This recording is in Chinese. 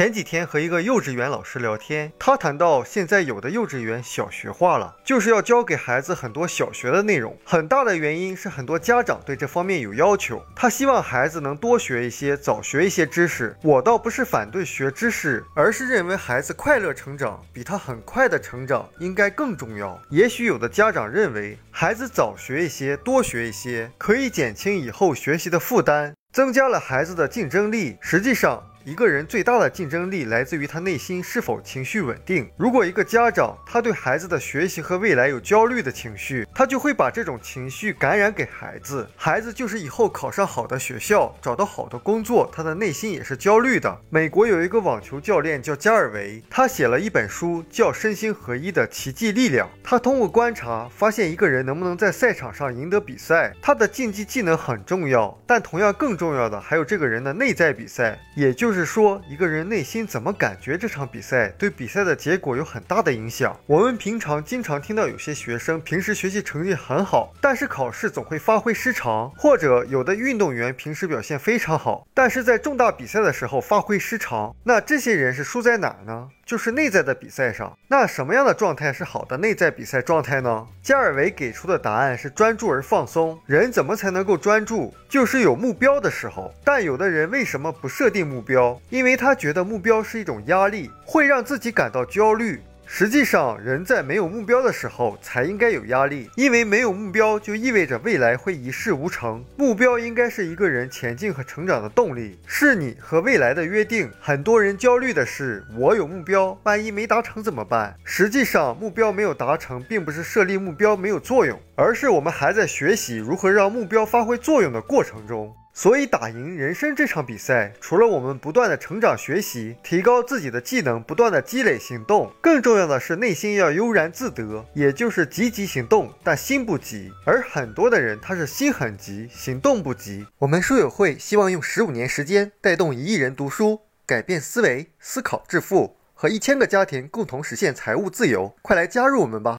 前几天和一个幼稚园老师聊天，他谈到现在有的幼稚园小学化了，就是要教给孩子很多小学的内容。很大的原因是很多家长对这方面有要求，他希望孩子能多学一些，早学一些知识。我倒不是反对学知识，而是认为孩子快乐成长比他很快的成长应该更重要。也许有的家长认为，孩子早学一些，多学一些，可以减轻以后学习的负担，增加了孩子的竞争力。实际上，一个人最大的竞争力来自于他内心是否情绪稳定。如果一个家长他对孩子的学习和未来有焦虑的情绪，他就会把这种情绪感染给孩子。孩子就是以后考上好的学校，找到好的工作，他的内心也是焦虑的。美国有一个网球教练叫加尔维，他写了一本书叫《身心合一的奇迹力量》。他通过观察发现，一个人能不能在赛场上赢得比赛，他的竞技技能很重要，但同样更重要的还有这个人的内在比赛，也就。就是说，一个人内心怎么感觉这场比赛，对比赛的结果有很大的影响。我们平常经常听到有些学生平时学习成绩很好，但是考试总会发挥失常；或者有的运动员平时表现非常好，但是在重大比赛的时候发挥失常。那这些人是输在哪儿呢？就是内在的比赛上，那什么样的状态是好的内在比赛状态呢？加尔维给出的答案是专注而放松。人怎么才能够专注？就是有目标的时候。但有的人为什么不设定目标？因为他觉得目标是一种压力，会让自己感到焦虑。实际上，人在没有目标的时候才应该有压力，因为没有目标就意味着未来会一事无成。目标应该是一个人前进和成长的动力，是你和未来的约定。很多人焦虑的是，我有目标，万一没达成怎么办？实际上，目标没有达成，并不是设立目标没有作用，而是我们还在学习如何让目标发挥作用的过程中。所以，打赢人生这场比赛，除了我们不断的成长学习，提高自己的技能，不断的积累行动，更重要的是内心要悠然自得，也就是积极行动，但心不急。而很多的人他是心很急，行动不急。我们书友会希望用十五年时间带动一亿人读书，改变思维，思考致富，和一千个家庭共同实现财务自由。快来加入我们吧！